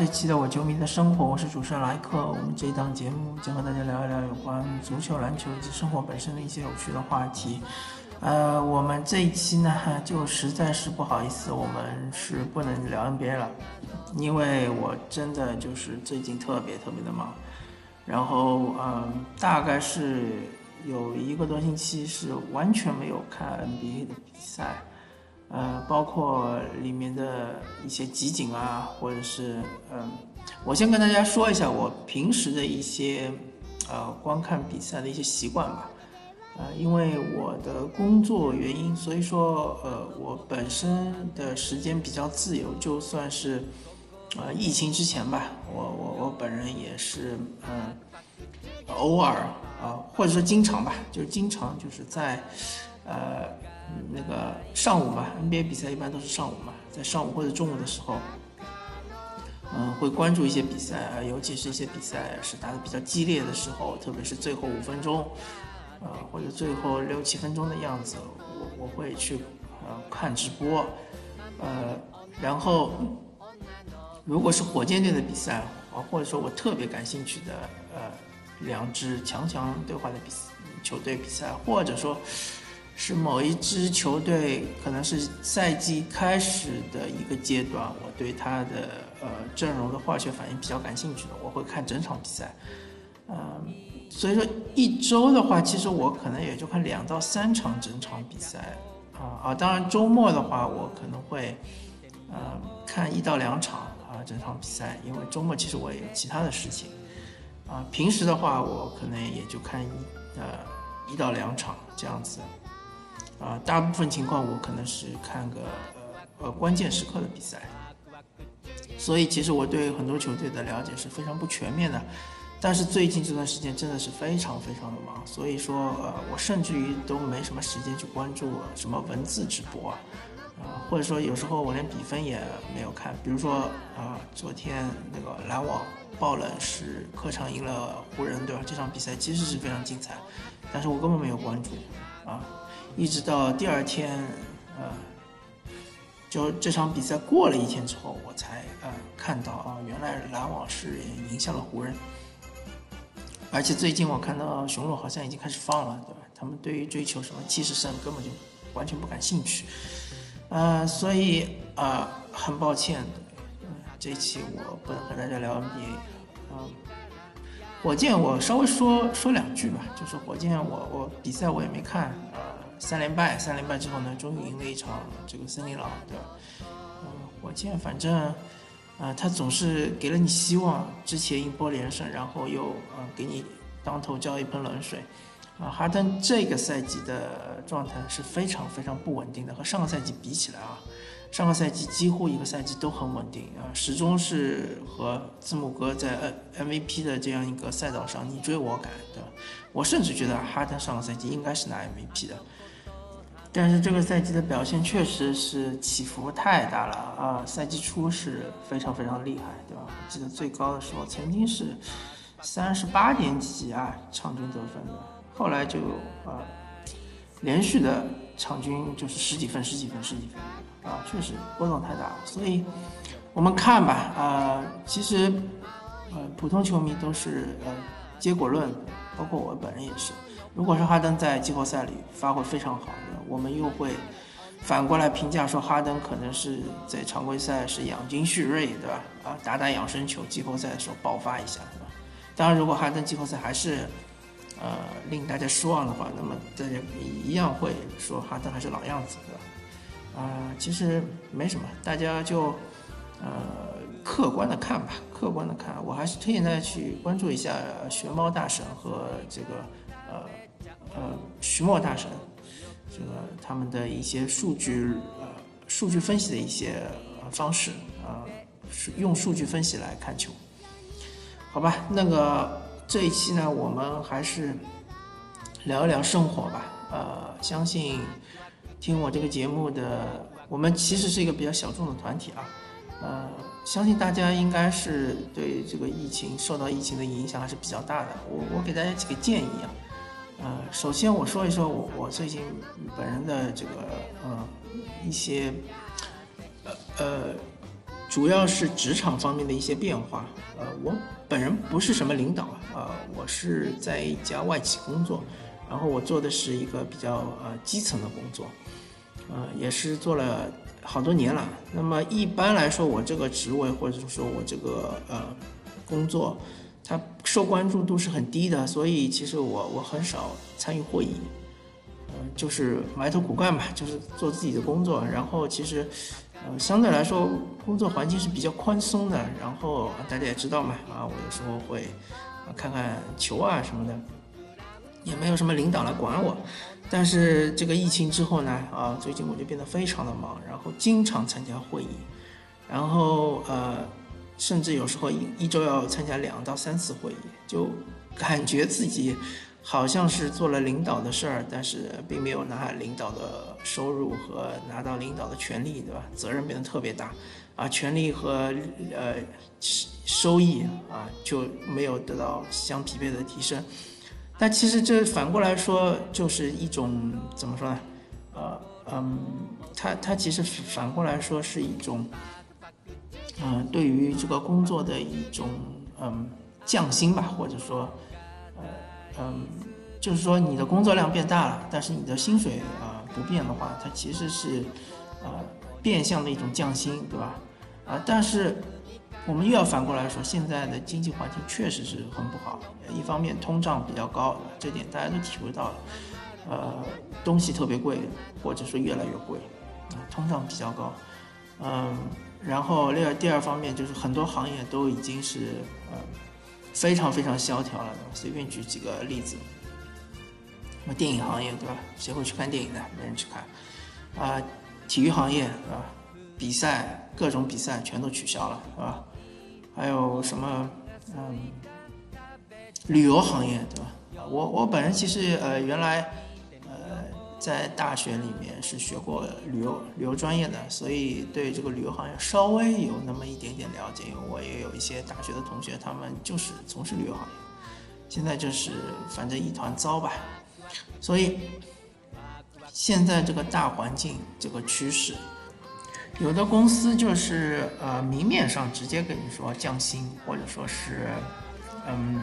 这期的我球迷的生活，我是主持人莱克。我们这一档节目将和大家聊一聊有关足球、篮球以及生活本身的一些有趣的话题。呃，我们这一期呢，就实在是不好意思，我们是不能聊 NBA 了，因为我真的就是最近特别特别的忙，然后嗯，大概是有一个多星期是完全没有看 NBA 的比赛，呃，包括里面的一些集锦啊，或者是嗯，我先跟大家说一下我平时的一些呃观看比赛的一些习惯吧。呃，因为我的工作原因，所以说，呃，我本身的时间比较自由，就算是，呃，疫情之前吧，我我我本人也是，嗯，偶尔啊，或者说经常吧，就是经常就是在，呃，那个上午嘛，NBA 比赛一般都是上午嘛，在上午或者中午的时候，嗯，会关注一些比赛，尤其是一些比赛是打的比较激烈的时候，特别是最后五分钟。呃，或者最后六七分钟的样子，我我会去呃看直播，呃，然后如果是火箭队的比赛啊，或者说我特别感兴趣的呃两支强强对话的比球队比赛，或者说是某一支球队可能是赛季开始的一个阶段，我对他的呃阵容的化学反应比较感兴趣的，我会看整场比赛，嗯。所以说一周的话，其实我可能也就看两到三场整场比赛，啊啊，当然周末的话，我可能会，呃，看一到两场啊整场比赛，因为周末其实我也有其他的事情，啊，平时的话我可能也就看一呃一到两场这样子，啊，大部分情况我可能是看个呃关键时刻的比赛，所以其实我对很多球队的了解是非常不全面的。但是最近这段时间真的是非常非常的忙，所以说呃，我甚至于都没什么时间去关注什么文字直播，啊，或者说有时候我连比分也没有看，比如说啊，昨天那个篮网爆冷是客场赢了湖人，对吧？这场比赛其实是非常精彩，但是我根本没有关注，啊，一直到第二天，呃，就这场比赛过了一天之后，我才呃看到啊，原来篮网是赢下了湖人。而且最近我看到雄鹿好像已经开始放了，对吧？他们对于追求什么七十胜根本就完全不感兴趣，呃，所以啊，很抱歉，这一期我不能和大家聊 NBA，嗯，火箭我稍微说说两句吧，就是火箭我我比赛我也没看，三连败，三连败之后呢，终于赢了一场这个森林狼，对吧？嗯，火箭反正。啊，他总是给了你希望，之前一波连胜，然后又啊给你当头浇一盆冷水，啊，哈登这个赛季的状态是非常非常不稳定的，和上个赛季比起来啊，上个赛季几乎一个赛季都很稳定啊，始终是和字母哥在 MVP 的这样一个赛道上你追我赶，对吧？我甚至觉得哈登上个赛季应该是拿 MVP 的。但是这个赛季的表现确实是起伏太大了啊！赛季初是非常非常厉害，对吧？我记得最高的时候曾经是三十八点几啊，场均得分的，后来就啊连续的场均就是十几分、十几分、十几分啊，确实波动太大了。所以我们看吧，啊，其实呃普通球迷都是呃结果论，包括我本人也是。如果是哈登在季后赛里发挥非常好，我们又会反过来评价说哈登可能是在常规赛是养精蓄锐，对吧？啊，打打养生球，季后赛的时候爆发一下，对吧？当然，如果哈登季后赛还是呃令大家失望的话，那么大家一样会说哈登还是老样子，对吧？啊，其实没什么，大家就呃客观的看吧，客观的看，我还是推荐大家去关注一下熊猫大神和这个呃。呃，徐墨大神，这个他们的一些数据，呃，数据分析的一些方式，呃，用数据分析来看球，好吧？那个这一期呢，我们还是聊一聊生活吧。呃，相信听我这个节目的，我们其实是一个比较小众的团体啊。呃，相信大家应该是对这个疫情受到疫情的影响还是比较大的。我我给大家几个建议啊。呃，首先我说一说我我最近本人的这个呃一些呃呃主要是职场方面的一些变化。呃，我本人不是什么领导啊，我是在一家外企工作，然后我做的是一个比较呃基层的工作，呃，也是做了好多年了。那么一般来说，我这个职位或者说我这个呃工作，它受关注度是很低的，所以其实我我很少参与会议。嗯就是埋头苦干吧，就是做自己的工作。然后其实，呃，相对来说工作环境是比较宽松的。然后大家也知道嘛，啊，我有时候会啊看看球啊什么的，也没有什么领导来管我。但是这个疫情之后呢，啊，最近我就变得非常的忙，然后经常参加会议，然后呃，甚至有时候一一周要参加两到三次会议，就感觉自己。好像是做了领导的事儿，但是并没有拿领导的收入和拿到领导的权利，对吧？责任变得特别大，啊，权利和呃收益啊就没有得到相匹配的提升。但其实这反过来说，就是一种怎么说呢？呃嗯，它它其实反过来说是一种，嗯，对于这个工作的一种嗯降薪吧，或者说。呃嗯，就是说你的工作量变大了，但是你的薪水啊不变的话，它其实是，呃，变相的一种降薪，对吧？啊，但是我们又要反过来说，现在的经济环境确实是很不好。一方面通胀比较高，这点大家都体会到了，呃，东西特别贵，或者说越来越贵，啊，通胀比较高。嗯，然后另外第二方面就是很多行业都已经是呃。非常非常萧条了，随便举几个例子，什么电影行业对吧？谁会去看电影的？没人去看。啊，体育行业对吧？比赛各种比赛全都取消了，是吧？还有什么嗯，旅游行业对吧？我我本人其实呃原来。在大学里面是学过旅游旅游专业的，所以对这个旅游行业稍微有那么一点点了解。因为我也有一些大学的同学，他们就是从事旅游行业，现在就是反正一团糟吧。所以现在这个大环境这个趋势，有的公司就是呃明面上直接跟你说降薪，或者说是嗯。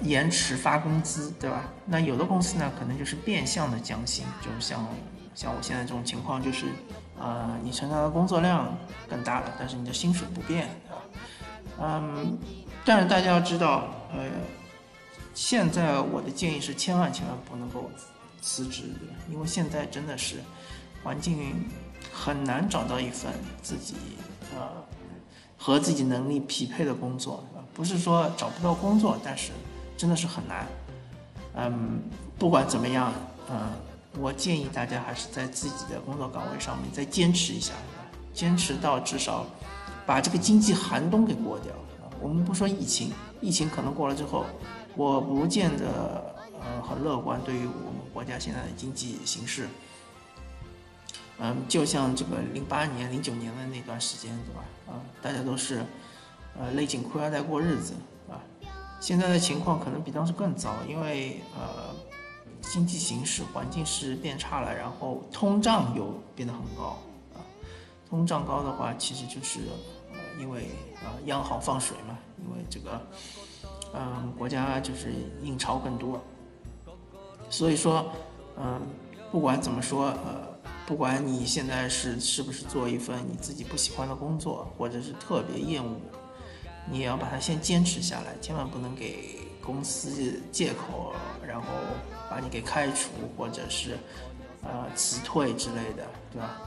延迟发工资，对吧？那有的公司呢，可能就是变相的降薪，就像像我现在这种情况，就是，呃，你承担的工作量更大了，但是你的薪水不变，对吧？嗯，但是大家要知道，呃，现在我的建议是千万千万不能够辞职，因为现在真的是环境很难找到一份自己呃和自己能力匹配的工作，不是说找不到工作，但是。真的是很难，嗯，不管怎么样，嗯，我建议大家还是在自己的工作岗位上面再坚持一下，坚持到至少把这个经济寒冬给过掉。我们不说疫情，疫情可能过了之后，我不见得呃很乐观对于我们国家现在的经济形势。嗯，就像这个零八年、零九年的那段时间，对吧？啊，大家都是呃勒紧裤腰带过日子。现在的情况可能比当时更糟，因为呃，经济形势环境是变差了，然后通胀又变得很高啊。通胀高的话，其实就是呃，因为呃，央行放水嘛，因为这个嗯，国家就是印钞更多。所以说，嗯，不管怎么说，呃，不管你现在是是不是做一份你自己不喜欢的工作，或者是特别厌恶。你也要把它先坚持下来，千万不能给公司借口，然后把你给开除或者是呃辞退之类的，对吧？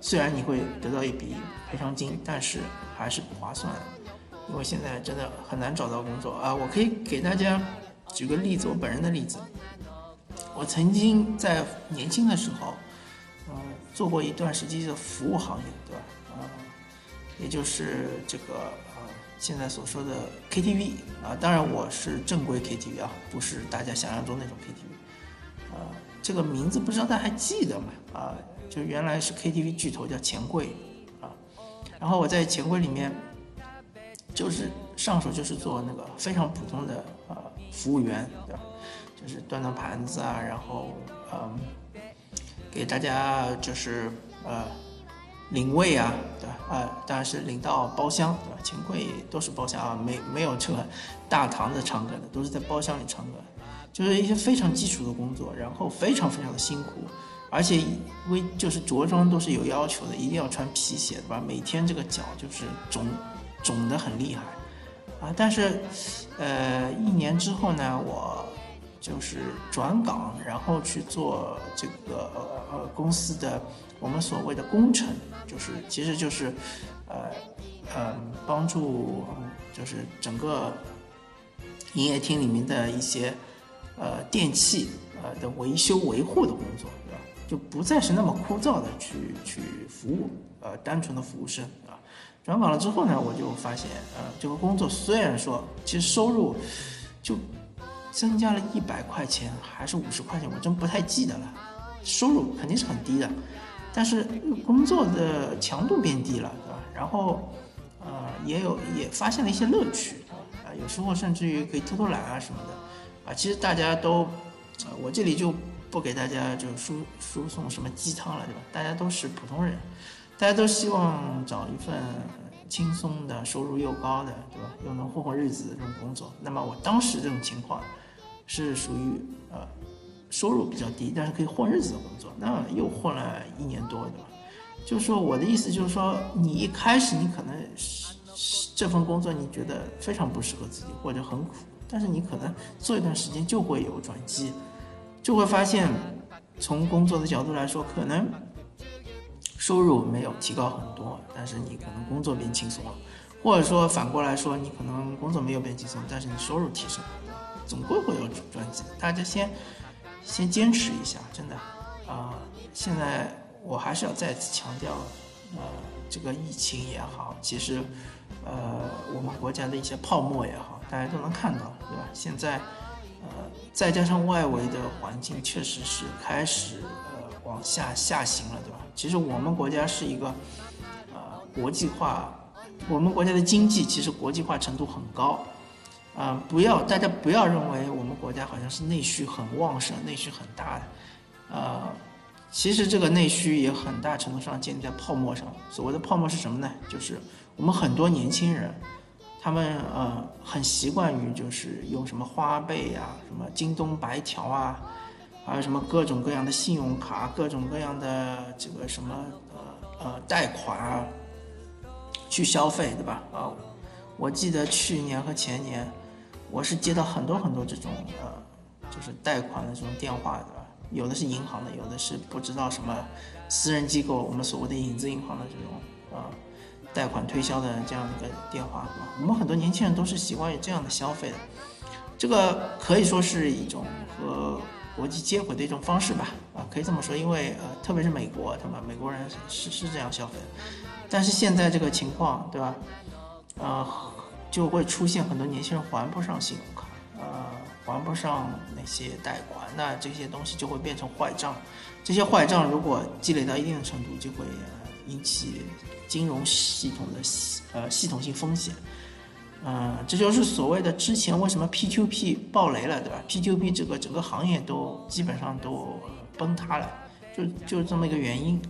虽然你会得到一笔赔偿金，但是还是不划算，因为现在真的很难找到工作啊。我可以给大家举个例子，我本人的例子，我曾经在年轻的时候，嗯，做过一段时间的服务行业，对吧？啊，也就是这个。现在所说的 KTV 啊，当然我是正规 KTV 啊，不是大家想象中那种 KTV，啊，这个名字不知道大家还记得吗？啊，就原来是 KTV 巨头叫钱柜啊，然后我在钱柜里面，就是上手就是做那个非常普通的啊服务员，对吧？就是端端盘子啊，然后嗯，给大家就是呃领位啊，对吧？啊，当然是领到包厢，对吧？钱柜都是包厢啊，没没有这个大堂的唱歌的，都是在包厢里唱歌，就是一些非常基础的工作，然后非常非常的辛苦，而且为就是着装都是有要求的，一定要穿皮鞋，对吧？每天这个脚就是肿肿的很厉害啊，但是呃，一年之后呢，我就是转岗，然后去做这个呃公司的。我们所谓的工程，就是其实就是，呃，呃，帮助就是整个营业厅里面的一些呃电器呃的维修维护的工作，对吧？就不再是那么枯燥的去去服务，呃，单纯的服务生啊。转岗了之后呢，我就发现，呃，这个工作虽然说其实收入就增加了一百块钱还是五十块钱，我真不太记得了，收入肯定是很低的。但是工作的强度变低了，对吧？然后，呃，也有也发现了一些乐趣，啊，有时候甚至于可以偷偷懒啊什么的，啊，其实大家都，呃，我这里就不给大家就输输送什么鸡汤了，对吧？大家都是普通人，大家都希望找一份轻松的、收入又高的，对吧？又能混混日子的这种工作。那么我当时这种情况，是属于呃。收入比较低，但是可以混日子的工作，那又混了一年多，对吧？就是说，我的意思就是说，你一开始你可能是这份工作你觉得非常不适合自己，或者很苦，但是你可能做一段时间就会有转机，就会发现，从工作的角度来说，可能收入没有提高很多，但是你可能工作变轻松了，或者说反过来说，你可能工作没有变轻松，但是你收入提升了，总归会有转机。大家先。先坚持一下，真的，啊，现在我还是要再次强调，呃，这个疫情也好，其实，呃，我们国家的一些泡沫也好，大家都能看到，对吧？现在，呃，再加上外围的环境确实是开始呃往下下行了，对吧？其实我们国家是一个，呃，国际化，我们国家的经济其实国际化程度很高。啊，不要大家不要认为我们国家好像是内需很旺盛、内需很大的，呃，其实这个内需也很大程度上建立在泡沫上。所谓的泡沫是什么呢？就是我们很多年轻人，他们呃很习惯于就是用什么花呗啊、什么京东白条啊，还有什么各种各样的信用卡、各种各样的这个什么呃呃贷款啊去消费，对吧？啊，我记得去年和前年。我是接到很多很多这种呃，就是贷款的这种电话，对吧？有的是银行的，有的是不知道什么私人机构，我们所谓的影子银行的这种啊，贷款推销的这样一个电话，对吧？我们很多年轻人都是习惯于这样的消费的，这个可以说是一种和国际接轨的一种方式吧，啊，可以这么说，因为呃，特别是美国，他们美国人是是这样消费的，但是现在这个情况，对吧？呃。就会出现很多年轻人还不上信用卡，呃，还不上那些贷款，那这些东西就会变成坏账。这些坏账如果积累到一定的程度，就会引起金融系统的系呃系统性风险。嗯，这就是所谓的之前为什么 P2P 爆雷了，对吧？P2P 这个整个行业都基本上都崩塌了，就就这么一个原因。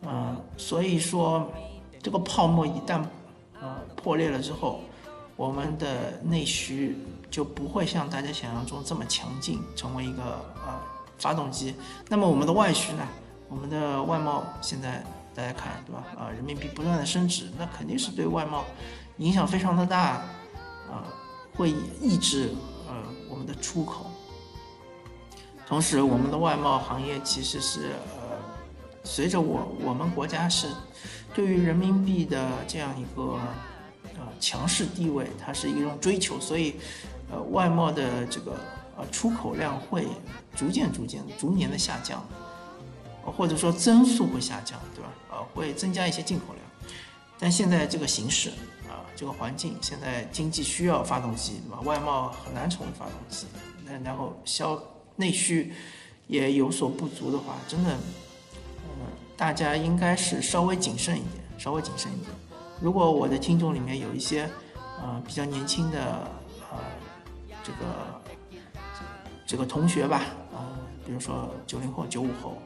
嗯，所以说这个泡沫一旦破裂了之后。我们的内需就不会像大家想象中这么强劲，成为一个呃发动机。那么我们的外需呢？我们的外贸现在大家看对吧？啊，人民币不断的升值，那肯定是对外贸影响非常的大，啊，会抑制呃我们的出口。同时，我们的外贸行业其实是呃随着我我们国家是对于人民币的这样一个。啊强势地位，它是一种追求，所以，呃，外贸的这个呃出口量会逐渐、逐渐、逐年的下降，或者说增速会下降，对吧？呃，会增加一些进口量。但现在这个形势啊，这个环境，现在经济需要发动机，对吧？外贸很难成为发动机，那然后消内需也有所不足的话，真的，大家应该是稍微谨慎一点，稍微谨慎一点。如果我的听众里面有一些，呃，比较年轻的，呃，这个这个同学吧，啊，比如说九零后、九五后，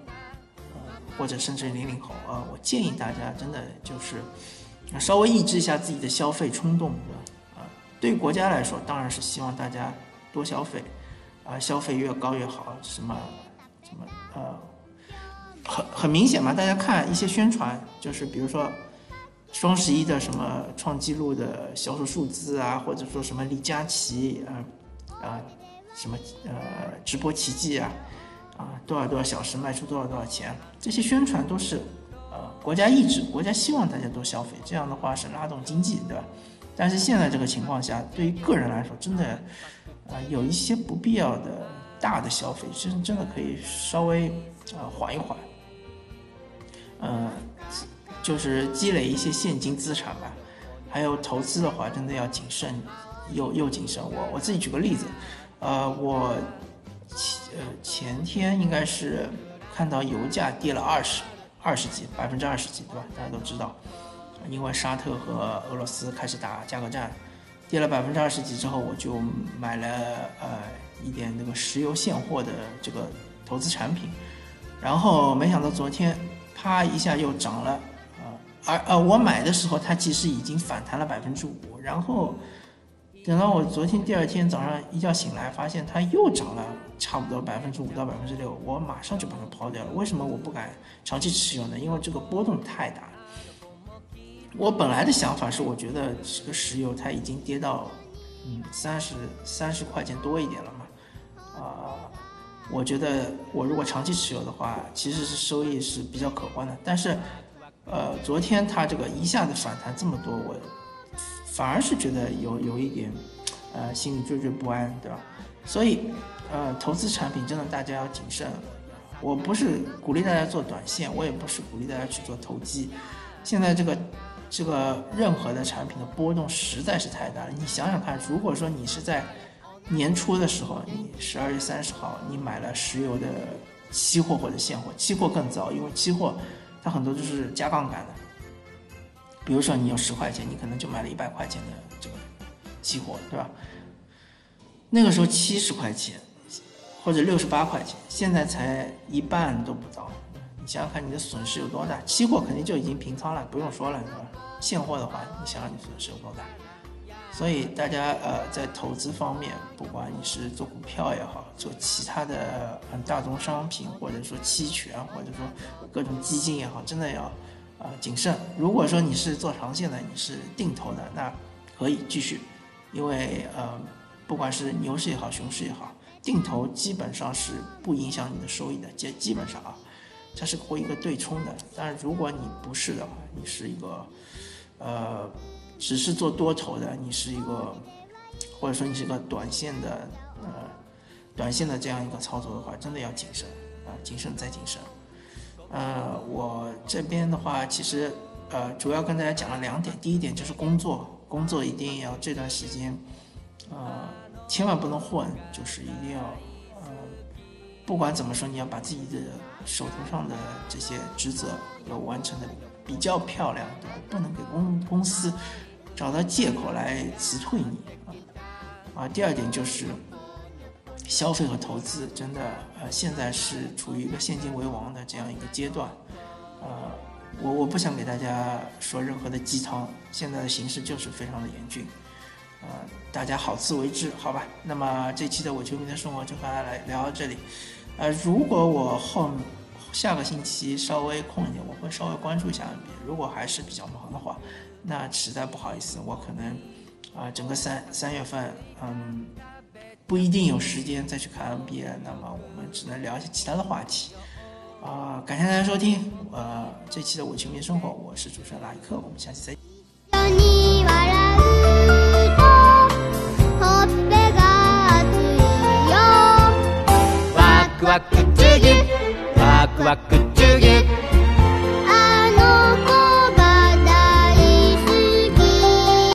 呃，或者甚至零零后啊，我建议大家真的就是稍微抑制一下自己的消费冲动，对吧？啊，对于国家来说，当然是希望大家多消费，啊，消费越高越好。什么什么呃，很很明显嘛，大家看一些宣传，就是比如说双十一的什么创纪录的销售数字啊，或者说什么李佳琦啊啊什么呃直播奇迹啊。啊，多少多少小时卖出多少多少钱？这些宣传都是，呃，国家意志，国家希望大家多消费，这样的话是拉动经济，对吧？但是现在这个情况下，对于个人来说，真的，啊，有一些不必要的大的消费，其实真的可以稍微啊缓一缓，嗯，就是积累一些现金资产吧。还有投资的话，真的要谨慎，又又谨慎。我我自己举个例子，呃，我。前呃前天应该是看到油价跌了二十二十几百分之二十几对吧？大家都知道，因为沙特和俄罗斯开始打价格战，跌了百分之二十几之后，我就买了呃一点那个石油现货的这个投资产品，然后没想到昨天啪一下又涨了，而呃我买的时候它其实已经反弹了百分之五，然后。等到我昨天第二天早上一觉醒来，发现它又涨了差不多百分之五到百分之六，我马上就把它抛掉了。为什么我不敢长期持有呢？因为这个波动太大。我本来的想法是，我觉得这个石油它已经跌到嗯三十三十块钱多一点了嘛，啊，我觉得我如果长期持有的话，其实是收益是比较可观的。但是，呃，昨天它这个一下子反弹这么多，我。反而是觉得有有一点，呃，心里惴惴不安，对吧？所以，呃，投资产品真的大家要谨慎。我不是鼓励大家做短线，我也不是鼓励大家去做投机。现在这个这个任何的产品的波动实在是太大了。你想想看，如果说你是在年初的时候，你十二月三十号你买了石油的期货或者现货，期货更糟，因为期货它很多就是加杠杆的。比如说你有十块钱，你可能就买了一百块钱的这个期货，对吧？那个时候七十块钱或者六十八块钱，现在才一半都不到。你想想看，你的损失有多大？期货肯定就已经平仓了，不用说了，对吧？现货的话，你想想你损失有多大？所以大家呃，在投资方面，不管你是做股票也好，做其他的嗯大宗商品，或者说期权，或者说各种基金也好，真的要。啊，谨慎。如果说你是做长线的，你是定投的，那可以继续，因为呃，不管是牛市也好，熊市也好，定投基本上是不影响你的收益的，基基本上啊，它是会一个对冲的。但是如果你不是的话，你是一个呃，只是做多头的，你是一个，或者说你是个短线的呃，短线的这样一个操作的话，真的要谨慎啊，谨慎再谨慎。呃，我这边的话，其实呃，主要跟大家讲了两点。第一点就是工作，工作一定要这段时间，呃，千万不能混，就是一定要呃，不管怎么说，你要把自己的手头上的这些职责要完成的比较漂亮，对吧？不能给公公司找到借口来辞退你啊。啊，第二点就是。消费和投资真的，呃，现在是处于一个现金为王的这样一个阶段，呃，我我不想给大家说任何的鸡汤，现在的形势就是非常的严峻，呃，大家好自为之，好吧？那么这期的我球迷的生活就和大家来聊到这里，呃，如果我后下个星期稍微空一点，我会稍微关注一下 NBA，如果还是比较忙的话，那实在不好意思，我可能啊，整个三三月份，嗯。不一定有时间再去看 NBA，那么我们只能聊一些其他的话题。啊，感谢大家收听，呃，这期的《我球迷生活》，我是主持人莱克，我们下期再见。ワクワクチュギ ワクワクチュギュッ